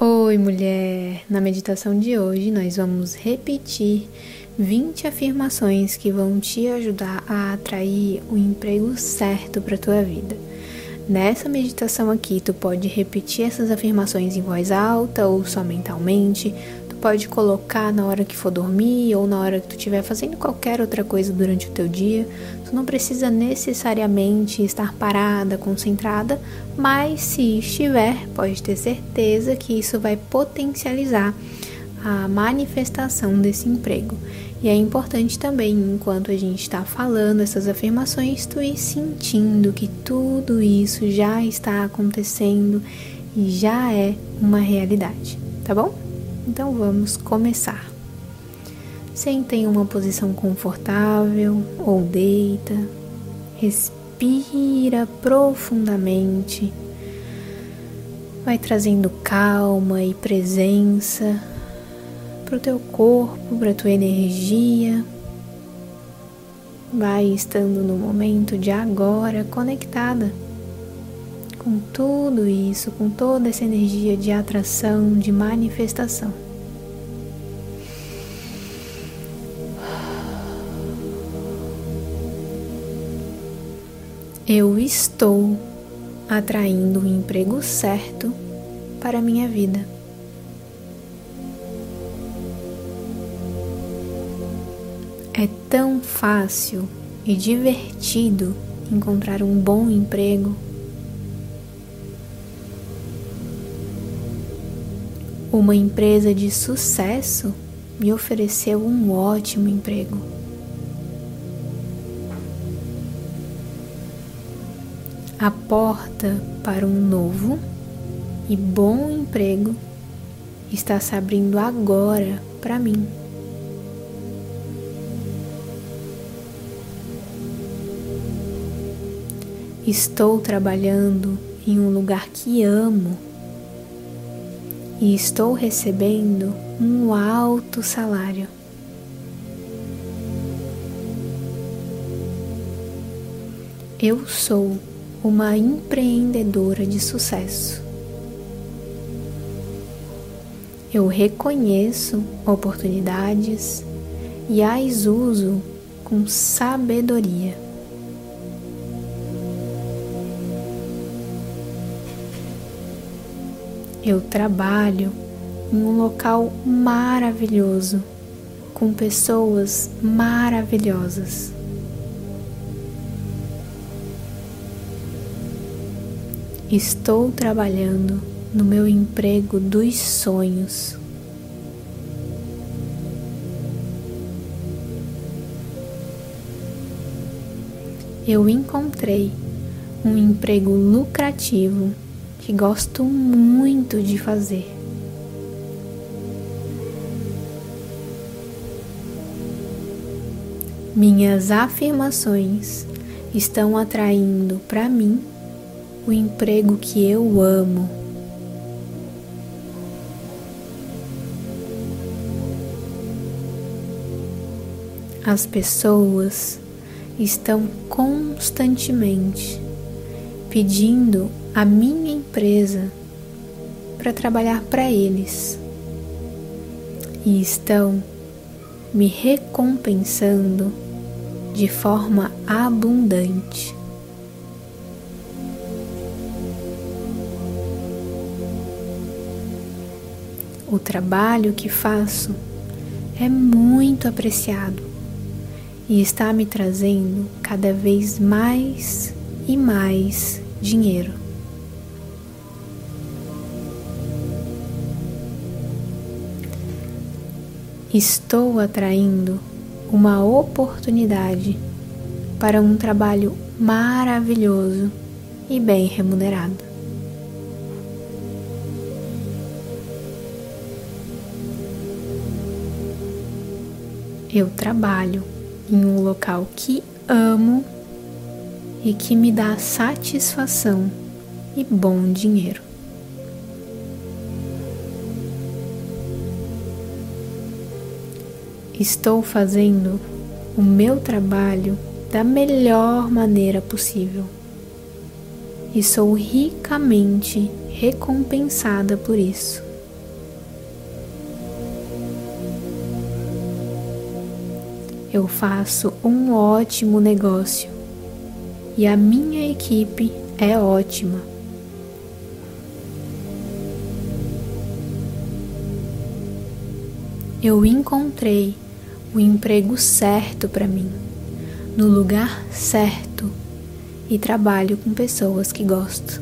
Oi, mulher! Na meditação de hoje, nós vamos repetir 20 afirmações que vão te ajudar a atrair o emprego certo para tua vida. Nessa meditação aqui, tu pode repetir essas afirmações em voz alta ou só mentalmente. Pode colocar na hora que for dormir ou na hora que tu estiver fazendo qualquer outra coisa durante o teu dia. Tu não precisa necessariamente estar parada, concentrada, mas se estiver, pode ter certeza que isso vai potencializar a manifestação desse emprego. E é importante também, enquanto a gente está falando essas afirmações, tu ir sentindo que tudo isso já está acontecendo e já é uma realidade, tá bom? Então vamos começar. Senta em uma posição confortável ou deita, respira profundamente, vai trazendo calma e presença para o teu corpo, para a tua energia. Vai estando no momento de agora conectada com tudo isso, com toda essa energia de atração, de manifestação. Eu estou atraindo o emprego certo para a minha vida. É tão fácil e divertido encontrar um bom emprego. Uma empresa de sucesso me ofereceu um ótimo emprego. A porta para um novo e bom emprego está se abrindo agora para mim. Estou trabalhando em um lugar que amo e estou recebendo um alto salário. Eu sou uma empreendedora de sucesso. Eu reconheço oportunidades e as uso com sabedoria. Eu trabalho em um local maravilhoso, com pessoas maravilhosas. Estou trabalhando no meu emprego dos sonhos. Eu encontrei um emprego lucrativo que gosto muito de fazer. Minhas afirmações estão atraindo para mim o emprego que eu amo. As pessoas estão constantemente pedindo a minha empresa para trabalhar para eles e estão me recompensando de forma abundante. O trabalho que faço é muito apreciado e está me trazendo cada vez mais e mais dinheiro. Estou atraindo uma oportunidade para um trabalho maravilhoso e bem remunerado. Eu trabalho em um local que amo e que me dá satisfação e bom dinheiro. Estou fazendo o meu trabalho da melhor maneira possível e sou ricamente recompensada por isso. Eu faço um ótimo negócio e a minha equipe é ótima. Eu encontrei o emprego certo para mim, no lugar certo e trabalho com pessoas que gosto.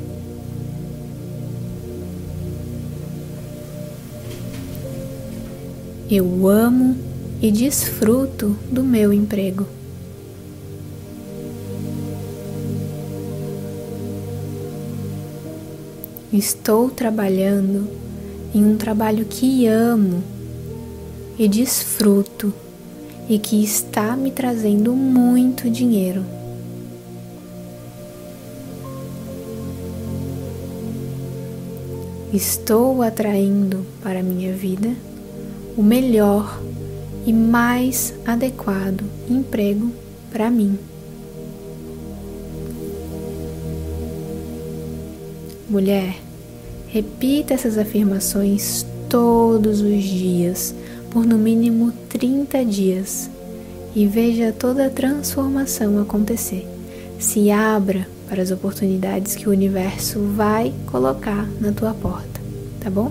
Eu amo e desfruto do meu emprego. Estou trabalhando em um trabalho que amo e desfruto e que está me trazendo muito dinheiro. Estou atraindo para minha vida o melhor e mais adequado emprego para mim. Mulher, Repita essas afirmações todos os dias, por no mínimo 30 dias, e veja toda a transformação acontecer. Se abra para as oportunidades que o universo vai colocar na tua porta, tá bom?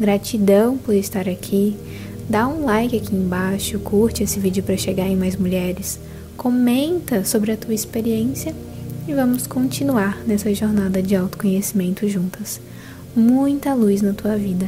Gratidão por estar aqui. Dá um like aqui embaixo, curte esse vídeo para chegar em mais mulheres, comenta sobre a tua experiência e vamos continuar nessa jornada de autoconhecimento juntas muita luz na tua vida.